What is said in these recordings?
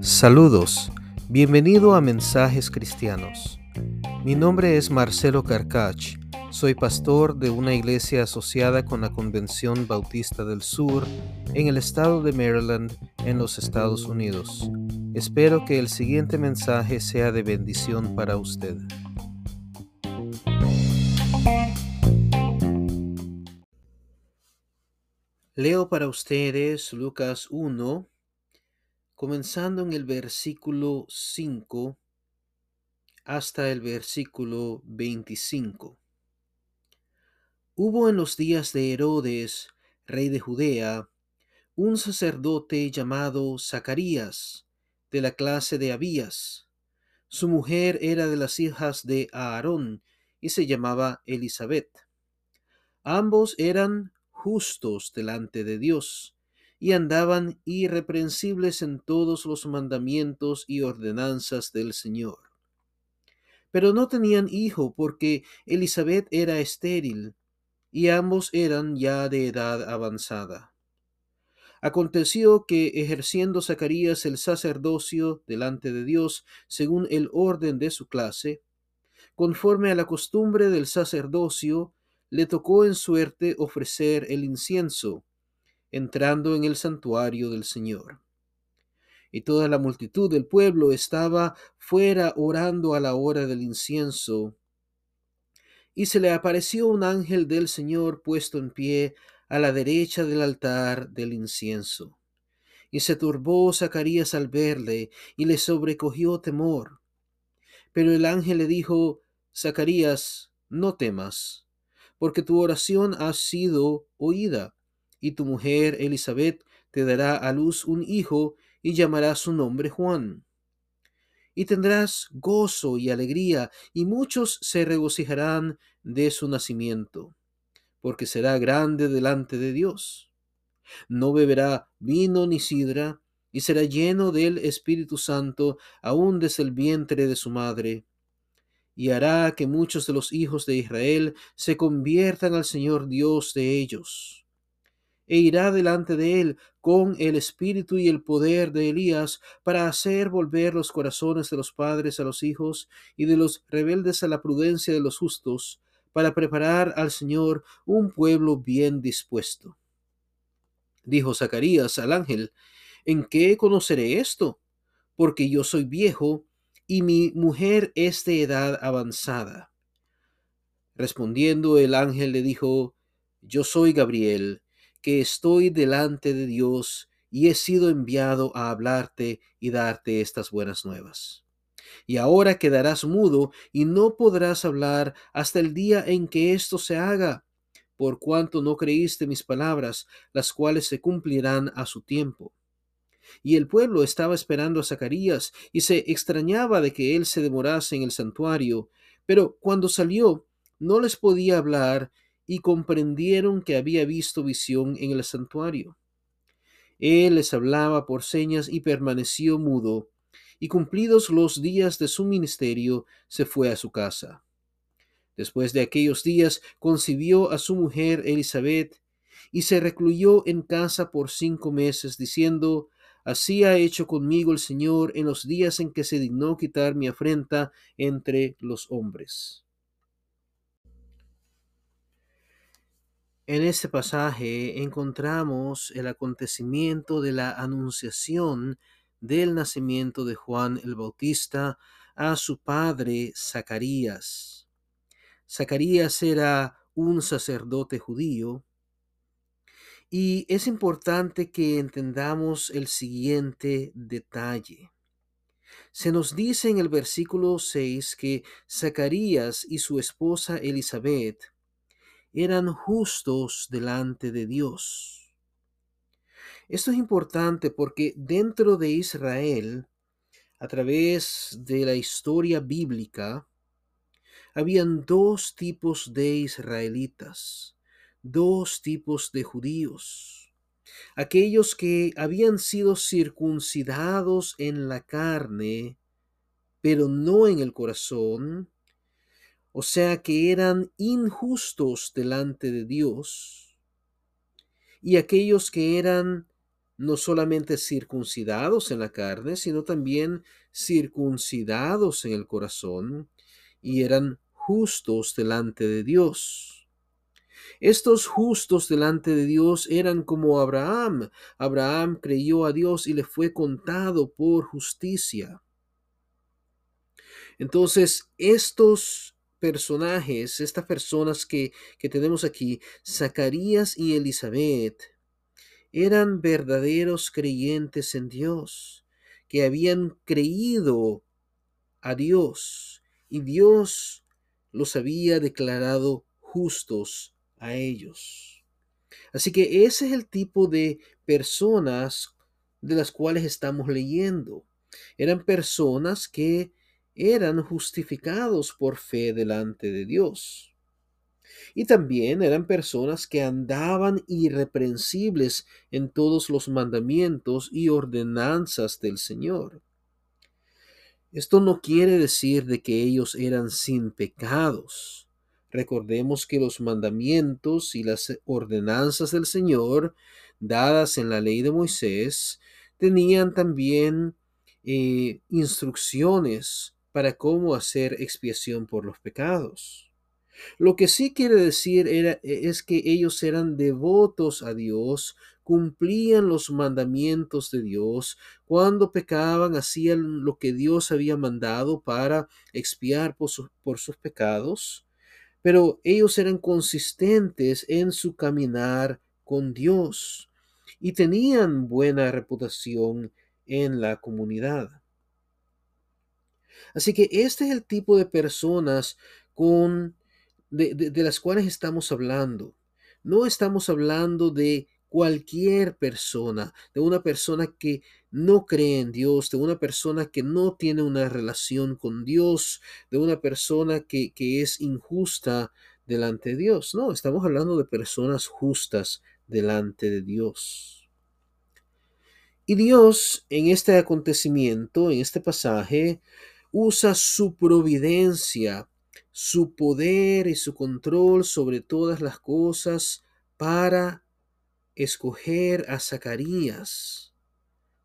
Saludos, bienvenido a Mensajes Cristianos. Mi nombre es Marcelo Carcach, soy pastor de una iglesia asociada con la Convención Bautista del Sur en el estado de Maryland, en los Estados Unidos. Espero que el siguiente mensaje sea de bendición para usted. Leo para ustedes Lucas 1, comenzando en el versículo 5 hasta el versículo 25. Hubo en los días de Herodes, rey de Judea, un sacerdote llamado Zacarías, de la clase de Abías. Su mujer era de las hijas de Aarón y se llamaba Elizabeth. Ambos eran justos delante de Dios y andaban irreprensibles en todos los mandamientos y ordenanzas del Señor. Pero no tenían hijo porque Elizabeth era estéril y ambos eran ya de edad avanzada. Aconteció que ejerciendo Zacarías el sacerdocio delante de Dios según el orden de su clase, conforme a la costumbre del sacerdocio, le tocó en suerte ofrecer el incienso, entrando en el santuario del Señor. Y toda la multitud del pueblo estaba fuera orando a la hora del incienso. Y se le apareció un ángel del Señor puesto en pie a la derecha del altar del incienso. Y se turbó Zacarías al verle, y le sobrecogió temor. Pero el ángel le dijo, Zacarías, no temas porque tu oración ha sido oída, y tu mujer Elizabeth te dará a luz un hijo, y llamará su nombre Juan. Y tendrás gozo y alegría, y muchos se regocijarán de su nacimiento, porque será grande delante de Dios. No beberá vino ni sidra, y será lleno del Espíritu Santo aún desde el vientre de su madre y hará que muchos de los hijos de Israel se conviertan al Señor Dios de ellos. E irá delante de él con el espíritu y el poder de Elías para hacer volver los corazones de los padres a los hijos y de los rebeldes a la prudencia de los justos, para preparar al Señor un pueblo bien dispuesto. Dijo Zacarías al ángel, ¿en qué conoceré esto? Porque yo soy viejo y mi mujer es de edad avanzada. Respondiendo el ángel le dijo, Yo soy Gabriel, que estoy delante de Dios y he sido enviado a hablarte y darte estas buenas nuevas. Y ahora quedarás mudo y no podrás hablar hasta el día en que esto se haga, por cuanto no creíste mis palabras, las cuales se cumplirán a su tiempo y el pueblo estaba esperando a Zacarías y se extrañaba de que él se demorase en el santuario, pero cuando salió no les podía hablar y comprendieron que había visto visión en el santuario. Él les hablaba por señas y permaneció mudo, y cumplidos los días de su ministerio, se fue a su casa. Después de aquellos días concibió a su mujer Elizabeth, y se recluyó en casa por cinco meses, diciendo, Así ha hecho conmigo el Señor en los días en que se dignó quitar mi afrenta entre los hombres. En este pasaje encontramos el acontecimiento de la anunciación del nacimiento de Juan el Bautista a su padre Zacarías. Zacarías era un sacerdote judío y es importante que entendamos el siguiente detalle. Se nos dice en el versículo 6 que Zacarías y su esposa Elizabeth eran justos delante de Dios. Esto es importante porque dentro de Israel, a través de la historia bíblica, habían dos tipos de israelitas dos tipos de judíos. Aquellos que habían sido circuncidados en la carne, pero no en el corazón, o sea que eran injustos delante de Dios. y aquellos que eran no solamente circuncidados en la carne, sino también circuncidados en el corazón, y eran justos delante de Dios. Estos justos delante de Dios eran como Abraham. Abraham creyó a Dios y le fue contado por justicia. Entonces, estos personajes, estas personas que, que tenemos aquí, Zacarías y Elizabeth, eran verdaderos creyentes en Dios, que habían creído a Dios y Dios los había declarado justos a ellos. Así que ese es el tipo de personas de las cuales estamos leyendo. Eran personas que eran justificados por fe delante de Dios. Y también eran personas que andaban irreprensibles en todos los mandamientos y ordenanzas del Señor. Esto no quiere decir de que ellos eran sin pecados. Recordemos que los mandamientos y las ordenanzas del Señor, dadas en la ley de Moisés, tenían también eh, instrucciones para cómo hacer expiación por los pecados. Lo que sí quiere decir e, es que ellos eran devotos a Dios, cumplían los mandamientos de Dios, cuando pecaban hacían lo que Dios había mandado para expiar por, por sus pecados, pero ellos eran consistentes en su caminar con Dios y tenían buena reputación en la comunidad. Así que este es el tipo de personas con de, las cuales estamos hablando. No estamos hablando de cualquier persona, de una persona que no cree en Dios, de una persona que no tiene una relación con Dios, de una persona que, que, es injusta delante de Dios. No, estamos hablando de personas justas delante de Dios. Y Dios en este acontecimiento, en este pasaje, usa su providencia su poder y su control sobre todas las cosas para escoger a Zacarías,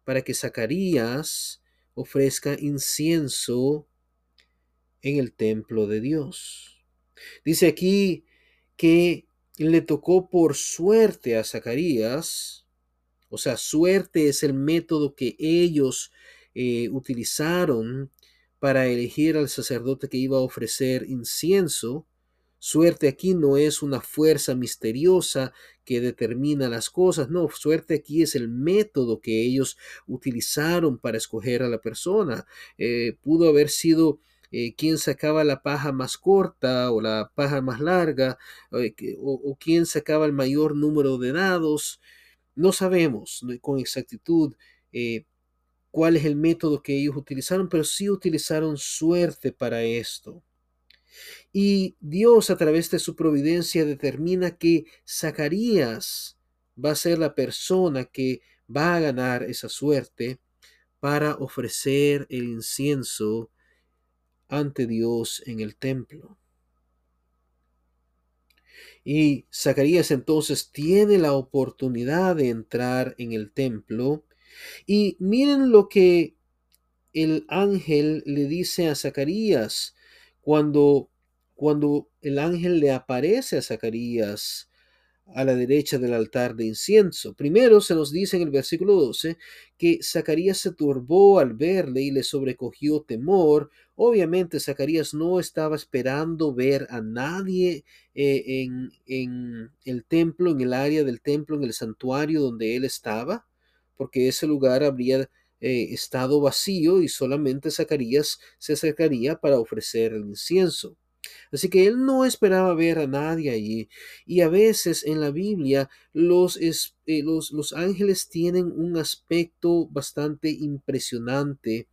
para que Zacarías ofrezca incienso en el templo de Dios. Dice aquí que le tocó por suerte a Zacarías, o sea, suerte es el método que ellos eh, utilizaron para elegir al sacerdote que iba a ofrecer incienso. Suerte aquí no es una fuerza misteriosa que determina las cosas, no, suerte aquí es el método que ellos utilizaron para escoger a la persona. Eh, pudo haber sido eh, quien sacaba la paja más corta o la paja más larga, eh, o, quien sacaba el mayor número de dados. No sabemos con exactitud cuál es el método que ellos utilizaron, pero sí utilizaron suerte para esto. Y Dios a través de su providencia determina que Zacarías va a ser la persona que va a ganar esa suerte para ofrecer el incienso ante Dios en el templo. Y Zacarías entonces tiene la oportunidad de entrar en el templo y miren lo que el ángel le dice a Zacarías cuando, cuando el ángel le aparece a Zacarías a la derecha del altar de incienso. Primero se nos dice en el versículo 12 que Zacarías se turbó al verle y le sobrecogió temor. Obviamente Zacarías no estaba esperando ver a nadie eh, en, en el templo, en el área del templo, en el santuario donde él estaba porque ese lugar habría eh, estado vacío y solamente Zacarías se acercaría para ofrecer el incienso. Así que él no esperaba ver a nadie allí. Y a veces en la Biblia los, eh, los, ángeles tienen un aspecto bastante impresionante.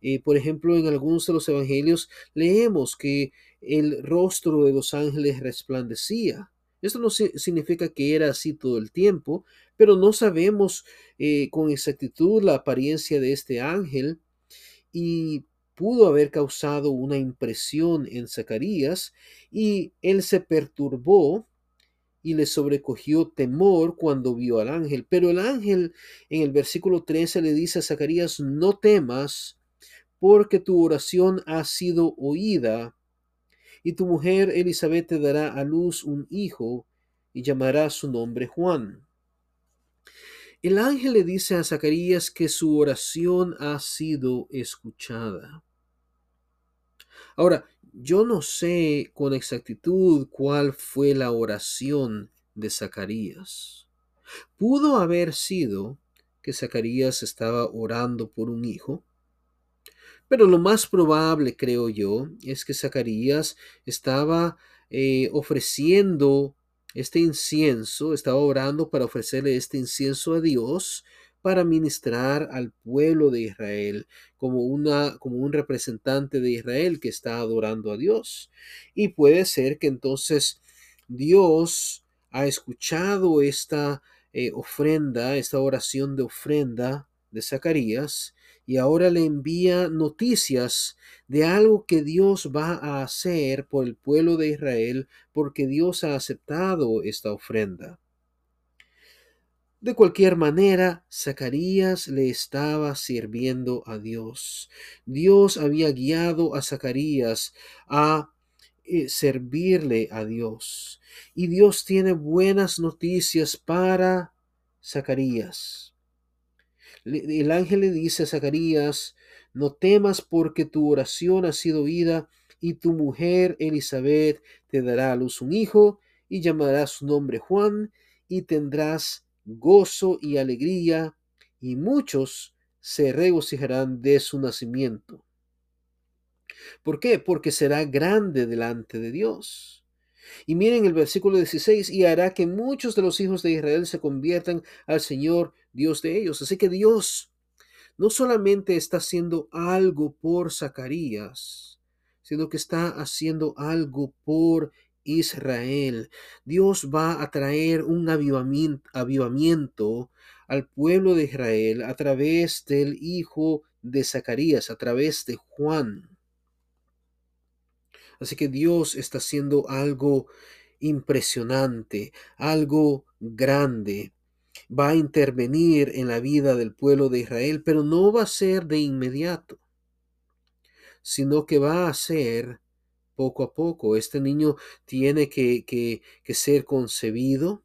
Eh, por ejemplo, en algunos de los evangelios leemos que el rostro de los ángeles resplandecía. Esto no significa que era así todo el tiempo, pero no sabemos eh, con exactitud la apariencia de este ángel y pudo haber causado una impresión en Zacarías y él se perturbó y le sobrecogió temor cuando vio al ángel. Pero el ángel en el versículo 13 le dice a Zacarías, no temas, porque tu oración ha sido oída, y tu mujer Elizabeth te dará a luz un hijo, y llamará su nombre Juan. El ángel le dice a Zacarías que su oración ha sido escuchada. Ahora, yo no sé con exactitud cuál fue la oración de Zacarías. Pudo haber sido que Zacarías estaba orando por un hijo, pero lo más probable, creo yo, es que Zacarías estaba eh, ofreciendo este incienso, estaba orando para ofrecerle este incienso a Dios para ministrar al pueblo de Israel como, una, como un representante de Israel que está adorando a Dios. Y puede ser que entonces Dios ha escuchado esta eh, ofrenda, esta oración de ofrenda de Zacarías, y ahora le envía noticias de algo que Dios va a hacer por el pueblo de Israel porque Dios ha aceptado esta ofrenda. De cualquier manera, Zacarías le estaba sirviendo a Dios. Dios había guiado a Zacarías a eh, servirle a Dios. Y Dios tiene buenas noticias para Zacarías. El ángel le dice a Zacarías, no temas porque tu oración ha sido oída y tu mujer Elizabeth te dará a luz un hijo y llamarás su nombre Juan y tendrás gozo y alegría, y muchos se regocijarán de su nacimiento. ¿Por qué? Porque será grande delante de Dios. Y miren el versículo 16, y hará que muchos de los hijos de Israel se conviertan al Señor Dios de ellos. Así que Dios no solamente está haciendo algo por Zacarías, sino que está haciendo algo por Israel. Dios va a traer un avivamiento, al pueblo de Israel a través del hijo de Zacarías, a través de Juan. Así que Dios está haciendo algo impresionante, algo grande. Va a intervenir en la vida del pueblo de Israel, pero no va a ser de inmediato, sino que va a ser poco a poco. Este niño tiene que, que, ser concebido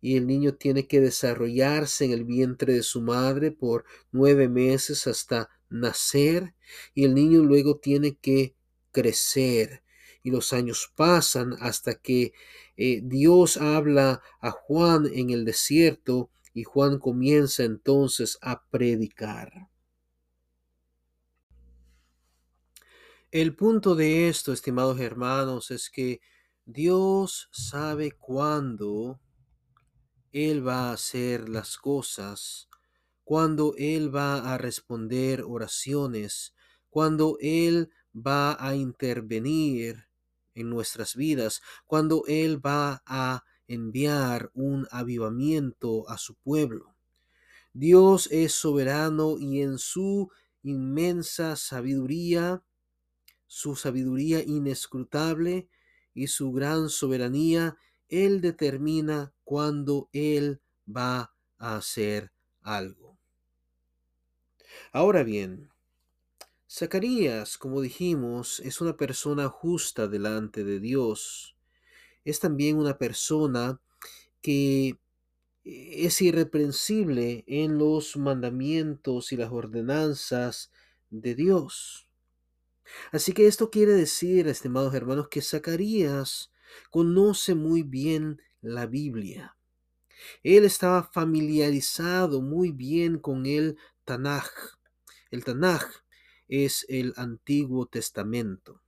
y el niño tiene que desarrollarse en el vientre de su madre por nueve meses hasta nacer y el niño luego tiene que crecer y los años pasan hasta que eh, Dios habla a Juan en el desierto y Juan comienza entonces a predicar. El punto de esto, estimados hermanos, es que Dios sabe cuándo Él va a hacer las cosas, cuándo Él va a responder oraciones, cuando Él va a intervenir en nuestras vidas, cuando Él va a enviar un avivamiento a su pueblo. Dios es soberano y en su inmensa sabiduría su sabiduría inescrutable y su gran soberanía, Él determina cuándo Él va a hacer algo. Ahora bien, Zacarías, como dijimos, es una persona justa delante de Dios. Es también una persona que es irreprensible en los mandamientos y las ordenanzas de Dios. Así que esto quiere decir, estimados hermanos, que Zacarías conoce muy bien la Biblia. Él estaba familiarizado muy bien con el Tanaj. El Tanaj es el Antiguo Testamento.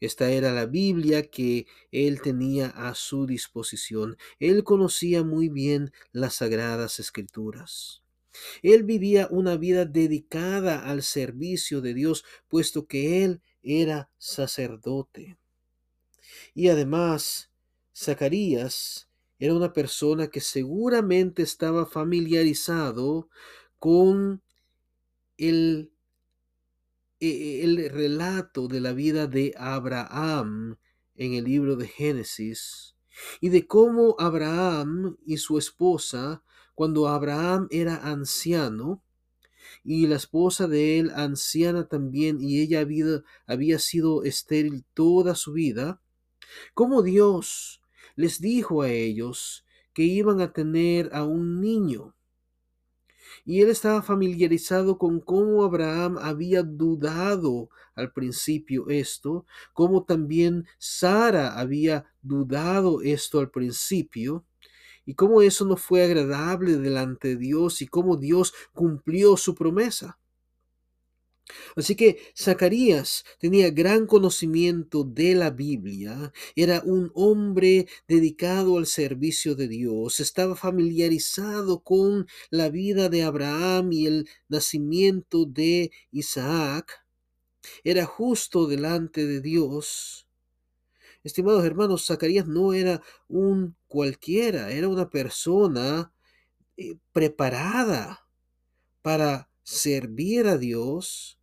Esta era la Biblia que él tenía a su disposición. Él conocía muy bien las sagradas escrituras. Él vivía una vida dedicada al servicio de Dios, puesto que él era sacerdote. Y además, Zacarías era una persona que seguramente estaba familiarizado con el, el relato de la vida de Abraham en el libro de Génesis y de cómo Abraham y su esposa, cuando Abraham era anciano, y la esposa de él anciana también, y ella había, había sido estéril toda su vida, cómo Dios les dijo a ellos que iban a tener a un niño. Y él estaba familiarizado con cómo Abraham había dudado al principio esto, cómo también Sara había dudado esto al principio, y cómo eso no fue agradable delante de Dios y cómo Dios cumplió su promesa. Así que Zacarías tenía gran conocimiento de la Biblia, era un hombre dedicado al servicio de Dios, estaba familiarizado con la vida de Abraham y el nacimiento de Isaac, era justo delante de Dios. Estimados hermanos, Zacarías no era un cualquiera, era una persona eh, preparada para servir a Dios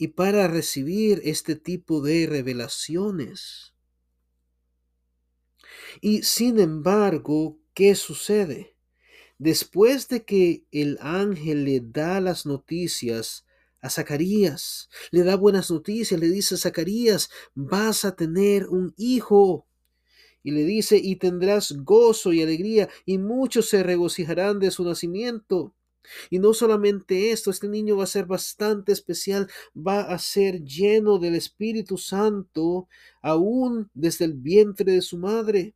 y para recibir este tipo de revelaciones. Y sin embargo, ¿qué sucede? Después de que el ángel le da las noticias a Zacarías, le da buenas noticias, le dice a Zacarías, vas a tener un hijo. Y le dice, y tendrás gozo y alegría, y muchos se regocijarán de su nacimiento. Y no solamente esto, este niño va a ser bastante especial, va a ser lleno del Espíritu Santo aún desde el vientre de su madre.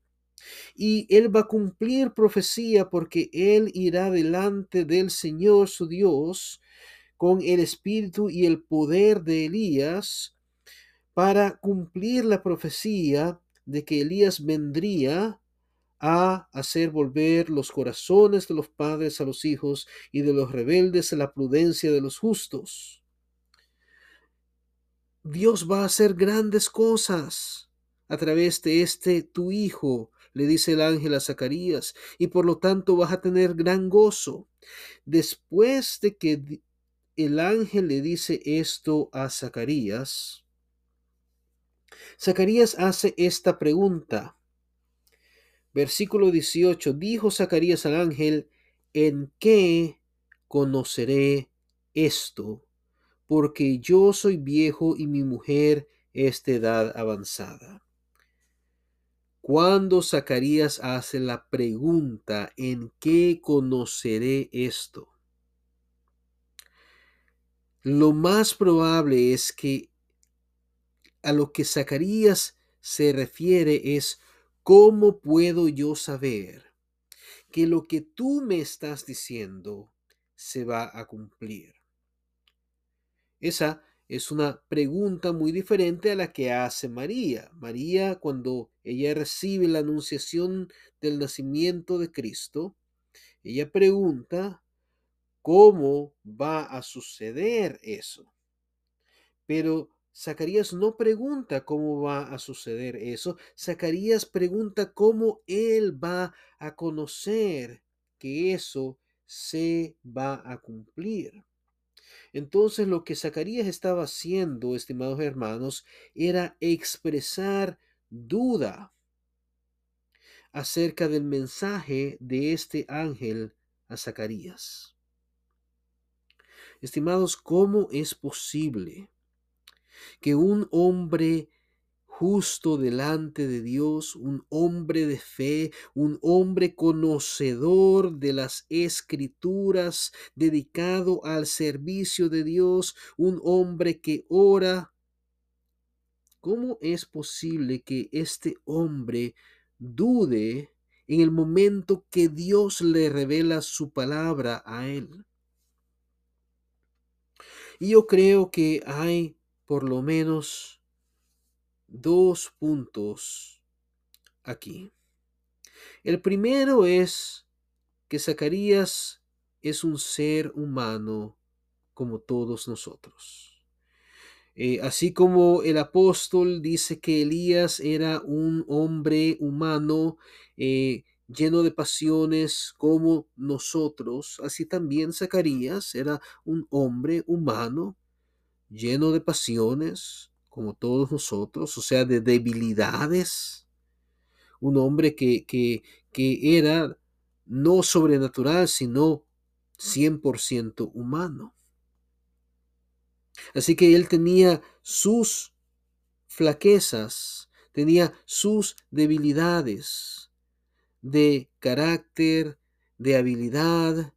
Y él va a cumplir profecía porque él irá delante del Señor su Dios con el espíritu y el poder de Elías para cumplir la profecía de que Elías vendría a hacer volver los corazones de los padres a los hijos y de los rebeldes a la prudencia de los justos. Dios va a hacer grandes cosas a través de este tu hijo, le dice el ángel a Zacarías, y por lo tanto vas a tener gran gozo. Después de que el ángel le dice esto a Zacarías, Zacarías hace esta pregunta. Versículo 18. Dijo Zacarías al ángel, ¿en qué conoceré esto? Porque yo soy viejo y mi mujer es de edad avanzada. Cuando Zacarías hace la pregunta, ¿en qué conoceré esto? Lo más probable es que a lo que Zacarías se refiere es ¿Cómo puedo yo saber que lo que tú me estás diciendo se va a cumplir? Esa es una pregunta muy diferente a la que hace María. María, cuando ella recibe la anunciación del nacimiento de Cristo, ella pregunta, ¿cómo va a suceder eso? Pero Zacarías no pregunta cómo va a suceder eso. Zacarías pregunta cómo él va a conocer que eso se va a cumplir. Entonces lo que Zacarías estaba haciendo, estimados hermanos, era expresar duda acerca del mensaje de este ángel a Zacarías. Estimados, ¿cómo es posible que un hombre justo delante de Dios, un hombre de fe, un hombre conocedor de las escrituras, dedicado al servicio de Dios, un hombre que ora. ¿Cómo es posible que este hombre dude en el momento que Dios le revela su palabra a él? Y yo creo que hay por lo menos dos puntos aquí. El primero es que Zacarías es un ser humano como todos nosotros. Eh, así como el apóstol dice que Elías era un hombre humano eh, lleno de pasiones como nosotros, así también Zacarías era un hombre humano lleno de pasiones, como todos nosotros, o sea, de debilidades, un hombre que, que, que era no sobrenatural, sino 100% humano. Así que él tenía sus flaquezas, tenía sus debilidades de carácter, de habilidad,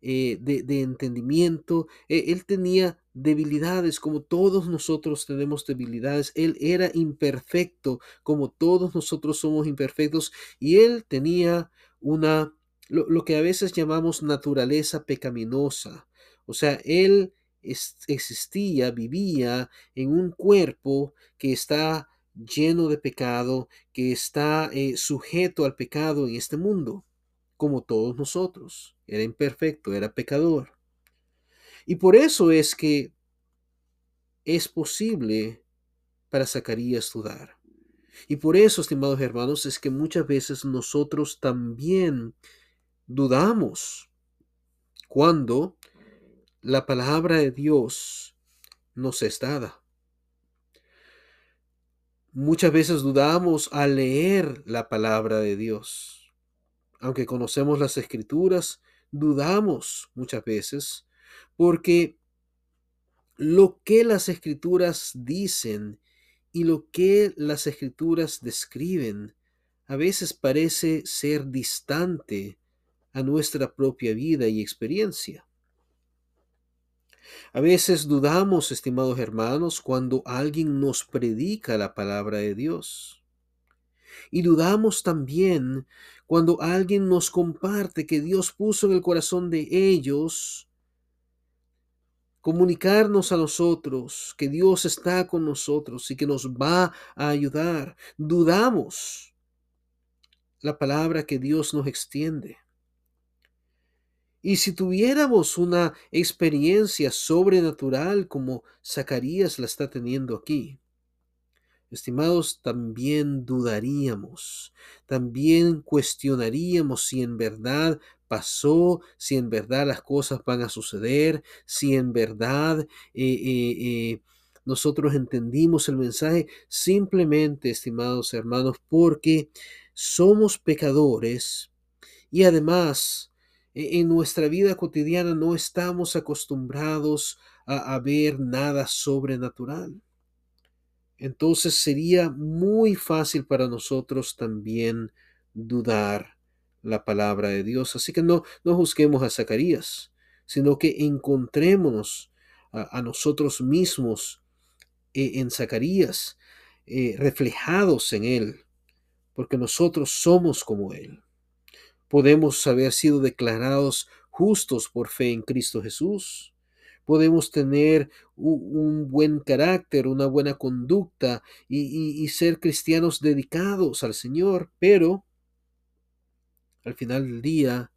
eh, de, entendimiento. E, él tenía debilidades como todos nosotros tenemos debilidades. Él era imperfecto como todos nosotros somos imperfectos y él tenía una, lo, lo que a veces llamamos naturaleza pecaminosa. O sea, él existía, vivía en un cuerpo que está lleno de pecado, que está eh, sujeto al pecado en este mundo, como todos nosotros. Era imperfecto, era pecador. Y por eso es que es posible para Zacarías dudar. Y por eso, estimados hermanos, es que muchas veces nosotros también dudamos cuando la palabra de Dios nos es dada. Muchas veces dudamos al leer la palabra de Dios. Aunque conocemos las escrituras, dudamos muchas veces porque lo que las escrituras dicen y lo que las escrituras describen a veces parece ser distante a nuestra propia vida y experiencia. A veces dudamos, estimados hermanos, cuando alguien nos predica la palabra de Dios. Y dudamos también cuando alguien nos comparte que Dios puso en el corazón de ellos comunicarnos a nosotros que Dios está con nosotros y que nos va a ayudar. Dudamos la palabra que Dios nos extiende. Y si tuviéramos una experiencia sobrenatural como Zacarías la está teniendo aquí, estimados, también dudaríamos, también cuestionaríamos si en verdad pasó, si en verdad las cosas van a suceder, si en verdad eh, eh, eh, nosotros entendimos el mensaje, simplemente, estimados hermanos, porque somos pecadores y además e-, en nuestra vida cotidiana no estamos acostumbrados a, ver nada sobrenatural. Entonces sería muy fácil para nosotros también dudar la palabra de Dios. Así que no, no juzguemos a Zacarías, sino que encontrémonos a, nosotros mismos eh, en Zacarías, eh, reflejados en Él, porque nosotros somos como Él podemos haber sido declarados justos por fe en Cristo Jesús. Podemos tener un buen carácter, una buena conducta y, ser cristianos dedicados al Señor, pero al final del día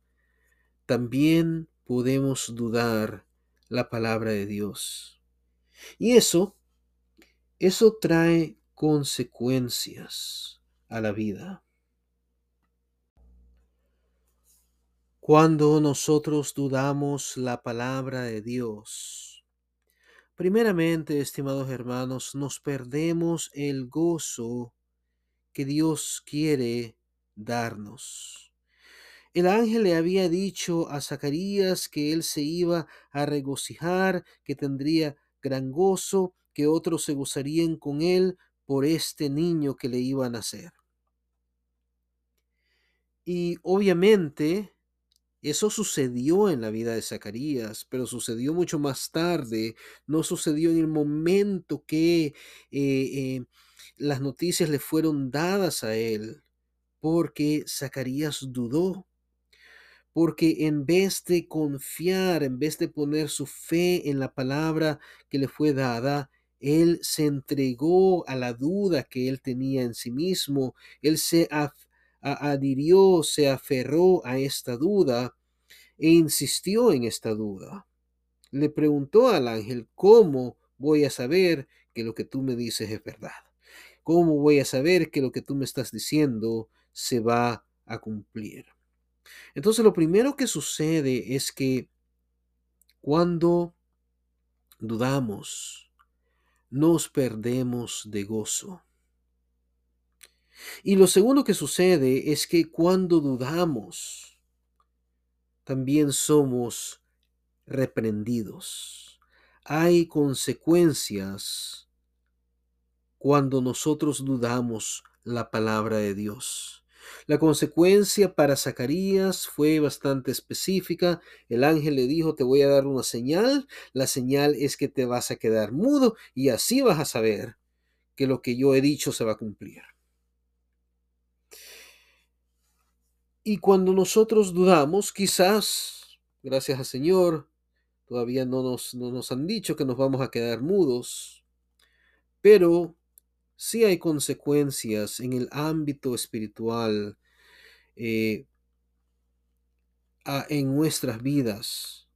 también podemos dudar la palabra de Dios. Y eso, eso trae consecuencias a la vida. Cuando nosotros dudamos la palabra de Dios, primeramente, estimados hermanos, nos perdemos el gozo que Dios quiere darnos. El ángel le había dicho a Zacarías que él se iba a regocijar, que tendría gran gozo, que otros se gozarían con él por este niño que le iba a nacer. Y obviamente eso sucedió en la vida de Zacarías, pero sucedió mucho más tarde, no sucedió en el momento que eh, eh, las noticias le fueron dadas a él, porque Zacarías dudó, porque en vez de confiar, en vez de poner su fe en la palabra que le fue dada, él se entregó a la duda que él tenía en sí mismo, él se adhirió, se aferró a esta duda e insistió en esta duda. Le preguntó al ángel, ¿cómo voy a saber que lo que tú me dices es verdad? ¿Cómo voy a saber que lo que tú me estás diciendo se va a cumplir? Entonces lo primero que sucede es que cuando dudamos, nos perdemos de gozo. Y lo segundo que sucede es que cuando dudamos, también somos reprendidos. Hay consecuencias cuando nosotros dudamos la palabra de Dios. La consecuencia para Zacarías fue bastante específica. El ángel le dijo, te voy a dar una señal. La señal es que te vas a quedar mudo y así vas a saber que lo que yo he dicho se va a cumplir. Y cuando nosotros dudamos, quizás, gracias al Señor, todavía no nos, no nos han dicho que nos vamos a quedar mudos, pero sí hay consecuencias en el ámbito espiritual eh, en nuestras vidas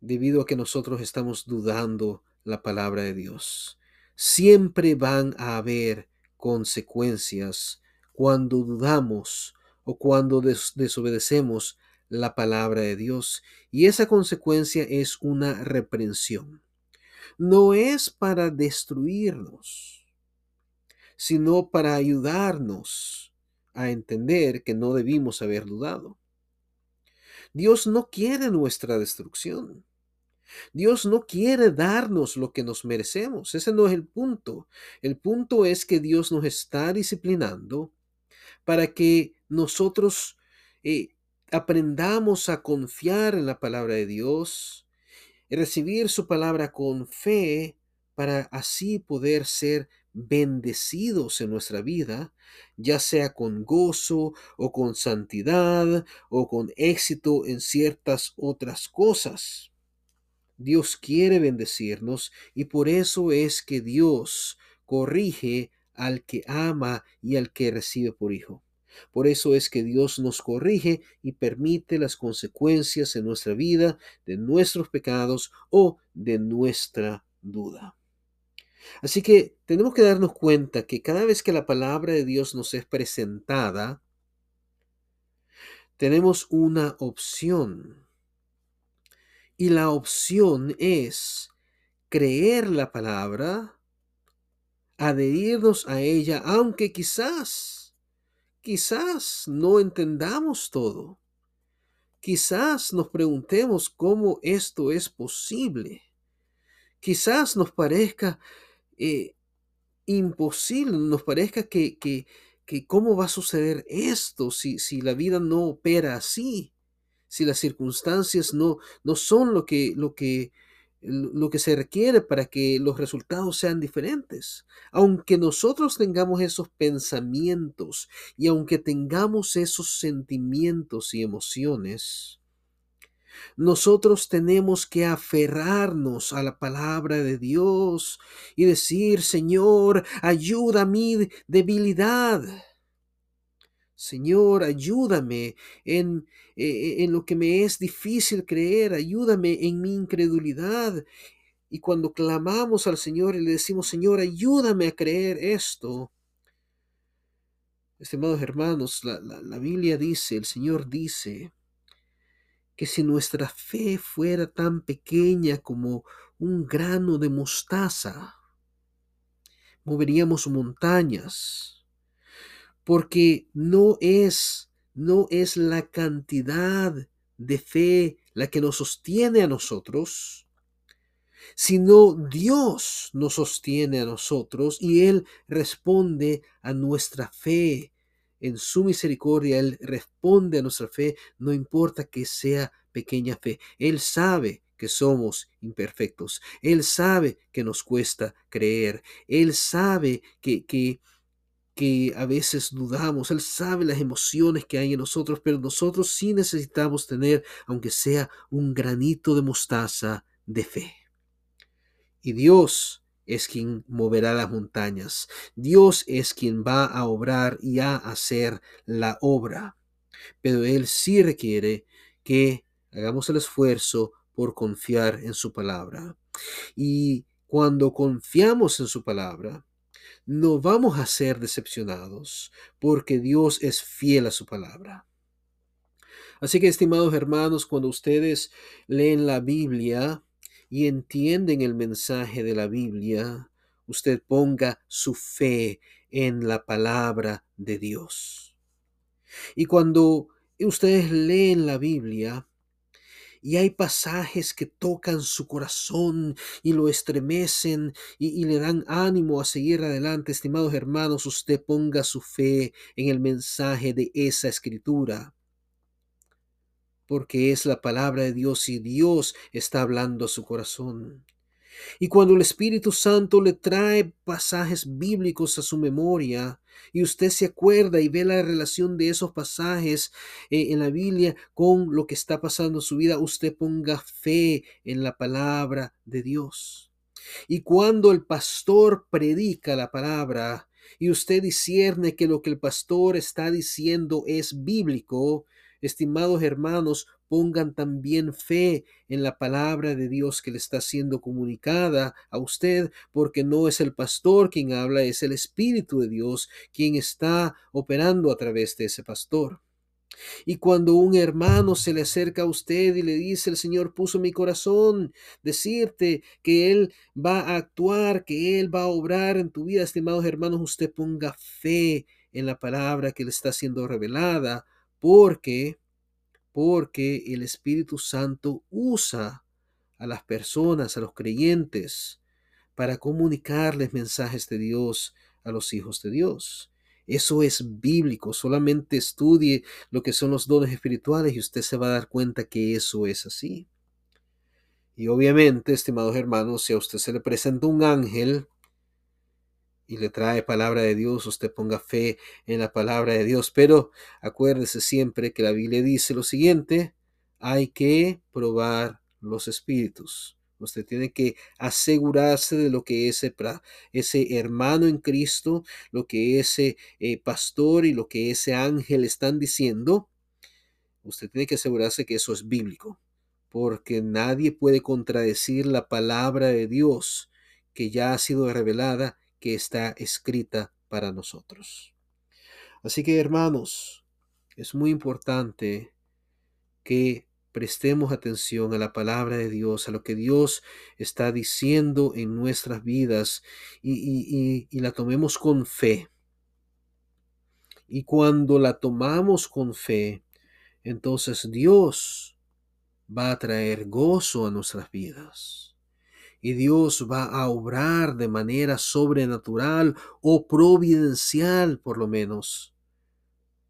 debido a que nosotros estamos dudando la palabra de Dios. Siempre van a haber consecuencias cuando dudamos o cuando desobedecemos la palabra de Dios. Y esa consecuencia es una reprensión. No es para destruirnos sino para ayudarnos a entender que no debimos haber dudado. Dios no quiere nuestra destrucción. Dios no quiere darnos lo que nos merecemos. Ese no es el punto. El punto es que Dios nos está disciplinando para que nosotros eh, aprendamos a confiar en la palabra de Dios, recibir su palabra con fe, para así poder ser bendecidos en nuestra vida, ya sea con gozo o con santidad o con éxito en ciertas otras cosas. Dios quiere bendecirnos y por eso es que Dios corrige al que ama y al que recibe por hijo. Por eso es que Dios nos corrige y permite las consecuencias en nuestra vida de nuestros pecados o de nuestra duda. Así que tenemos que darnos cuenta que cada vez que la palabra de Dios nos es presentada, tenemos una opción. Y la opción es creer la palabra, adherirnos a ella, aunque quizás, quizás no entendamos todo. Quizás nos preguntemos cómo esto es posible. Quizás nos parezca eh, imposible, nos parezca que, que, que, cómo va a suceder esto si, si la vida no opera así, si las circunstancias no, no son lo que, lo, que, lo que se requiere para que los resultados sean diferentes. Aunque nosotros tengamos esos pensamientos y aunque tengamos esos sentimientos y emociones, nosotros tenemos que aferrarnos a la palabra de Dios y decir, Señor, ayuda a mi debilidad. Señor, ayúdame en, e, en lo que me es difícil creer, ayúdame en mi incredulidad. Y cuando clamamos al Señor y le decimos, Señor, ayúdame a creer esto, estimados hermanos, la, la Biblia dice, el Señor dice, que si nuestra fe fuera tan pequeña como un grano de mostaza, moveríamos montañas, porque no es no es la cantidad de fe la que nos sostiene a nosotros, sino Dios nos sostiene a nosotros y Él responde a nuestra fe en su misericordia, Él responde a nuestra fe, no importa que sea pequeña fe. Él sabe que somos imperfectos. Él sabe que nos cuesta creer. Él sabe que, que, que a veces dudamos. Él sabe las emociones que hay en nosotros, pero nosotros sí necesitamos tener, aunque sea un granito de mostaza, de fe. Y Dios es quien moverá las montañas. Dios es quien va a obrar y a hacer la obra. Pero Él sí requiere que hagamos el esfuerzo por confiar en su palabra. Y cuando confiamos en su palabra, no vamos a ser decepcionados porque Dios es fiel a su palabra. Así que, estimados hermanos, cuando ustedes leen la Biblia, y entienden el mensaje de la Biblia, usted ponga su fe en la palabra de Dios. Y cuando ustedes leen la Biblia, y hay pasajes que tocan su corazón y lo estremecen y, le dan ánimo a seguir adelante. Estimados hermanos, usted ponga su fe en el mensaje de esa escritura. Porque es la palabra de Dios y Dios está hablando a su corazón. Y cuando el Espíritu Santo le trae pasajes bíblicos a su memoria y usted se acuerda y ve la relación de esos pasajes eh, en la Biblia con lo que está pasando en su vida, usted ponga fe en la palabra de Dios. Y cuando el pastor predica la palabra y usted discierne que lo que el pastor está diciendo es bíblico, estimados hermanos, pongan también fe en la palabra de Dios que le está siendo comunicada a usted, porque no es el pastor quien habla, es el Espíritu de Dios quien está operando a través de ese pastor. Y cuando un hermano se le acerca a usted y le dice, el Señor puso mi corazón, decirte que Él va a actuar, que Él va a obrar en tu vida, estimados hermanos, usted ponga fe en la palabra que le está siendo revelada, porque porque el Espíritu Santo usa a las personas, a los creyentes, para comunicarles mensajes de Dios a los hijos de Dios. Eso es bíblico. Solamente estudie lo que son los dones espirituales y usted se va a dar cuenta que eso es así. Y obviamente, estimados hermanos, si a usted se le presenta un ángel y le trae palabra de Dios, usted ponga fe en la palabra de Dios. Pero acuérdese siempre que la Biblia dice lo siguiente, hay que probar los espíritus. Usted tiene que asegurarse de lo que ese, ese hermano en Cristo, lo que ese eh, pastor y lo que ese ángel están diciendo. Usted tiene que asegurarse que eso es bíblico, porque nadie puede contradecir la palabra de Dios que ya ha sido revelada que está escrita para nosotros. Así que hermanos, es muy importante que prestemos atención a la palabra de Dios, a lo que Dios está diciendo en nuestras vidas y, y, la tomemos con fe. Y cuando la tomamos con fe, entonces Dios va a traer gozo a nuestras vidas y Dios va a obrar de manera sobrenatural o providencial por lo menos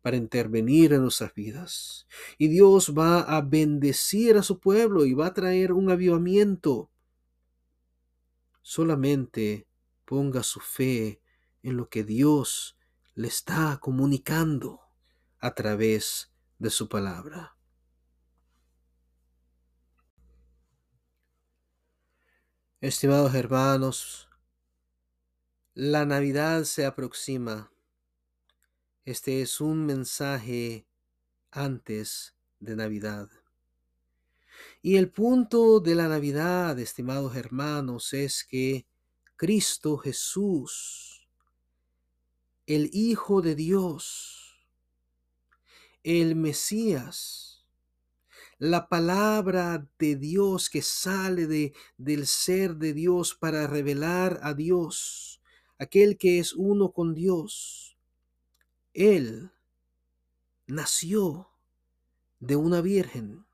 para intervenir en nuestras vidas. Y Dios va a bendecir a su pueblo y va a traer un avivamiento. Solamente ponga su fe en lo que Dios le está comunicando a través de su palabra. Estimados hermanos, la Navidad se aproxima. Este es un mensaje antes de Navidad. Y el punto de la Navidad, estimados hermanos, es que Cristo Jesús, el Hijo de Dios, el Mesías, la palabra de Dios que sale de, del ser de Dios para revelar a Dios, aquel que es uno con Dios. Él nació de una virgen.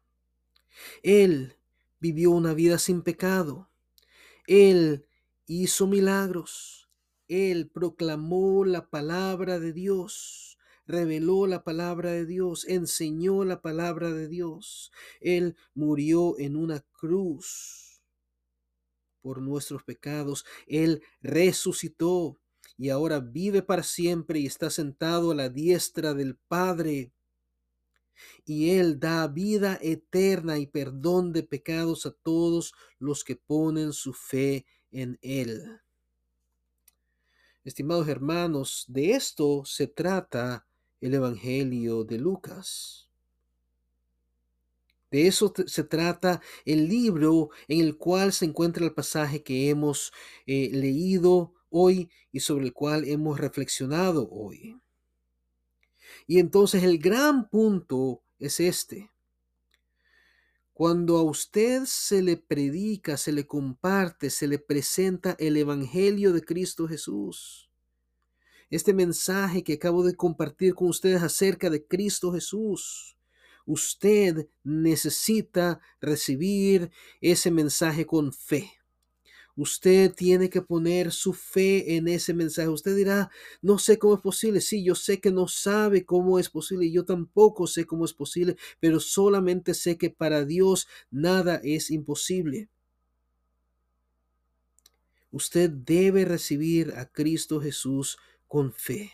Él vivió una vida sin pecado. Él hizo milagros. Él proclamó la palabra de Dios reveló la palabra de Dios, enseñó la palabra de Dios. Él murió en una cruz por nuestros pecados. Él resucitó y ahora vive para siempre y está sentado a la diestra del Padre. Y Él da vida eterna y perdón de pecados a todos los que ponen su fe en Él. Estimados hermanos, de esto se trata el Evangelio de Lucas. De eso se trata el libro en el cual se encuentra el pasaje que hemos eh, leído hoy y sobre el cual hemos reflexionado hoy. Y entonces el gran punto es este. Cuando a usted se le predica, se le comparte, se le presenta el Evangelio de Cristo Jesús, este mensaje que acabo de compartir con ustedes acerca de Cristo Jesús, usted necesita recibir ese mensaje con fe. Usted tiene que poner su fe en ese mensaje. Usted dirá, no sé cómo es posible. Sí, yo sé que no sabe cómo es posible. Yo tampoco sé cómo es posible, pero solamente sé que para Dios nada es imposible. Usted debe recibir a Cristo Jesús con fe.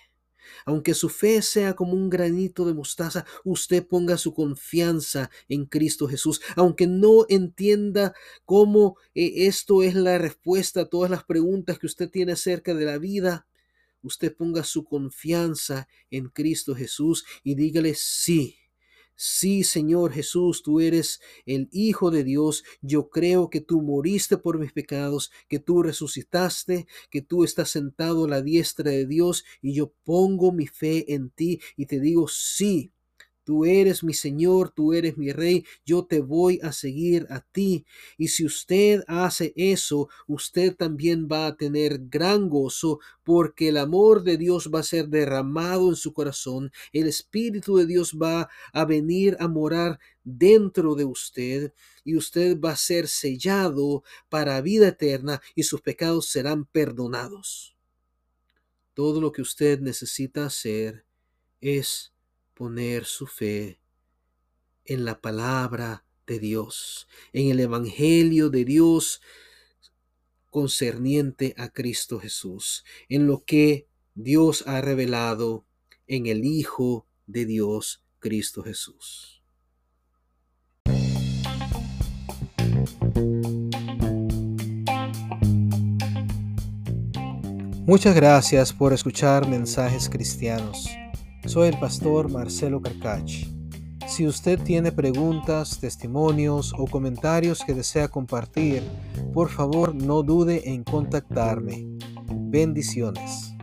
Aunque su fe sea como un granito de mostaza, usted ponga su confianza en Cristo Jesús. Aunque no entienda cómo eh, esto es la respuesta a todas las preguntas que usted tiene acerca de la vida, usted ponga su confianza en Cristo Jesús y dígale sí. Sí, Señor Jesús, tú eres el Hijo de Dios. Yo creo que tú moriste por mis pecados, que tú resucitaste, que tú estás sentado a la diestra de Dios y yo pongo mi fe en ti y te digo sí. Tú eres mi Señor, tú eres mi Rey, yo te voy a seguir a ti. Y si usted hace eso, usted también va a tener gran gozo porque el amor de Dios va a ser derramado en su corazón, el Espíritu de Dios va a venir a morar dentro de usted y usted va a ser sellado para vida eterna y sus pecados serán perdonados. Todo lo que usted necesita hacer es poner su fe en la palabra de Dios, en el Evangelio de Dios concerniente a Cristo Jesús, en lo que Dios ha revelado en el Hijo de Dios, Cristo Jesús. Muchas gracias por escuchar mensajes cristianos. Soy el pastor Marcelo Carcach. Si usted tiene preguntas, testimonios o comentarios que desea compartir, por favor no dude en contactarme. Bendiciones.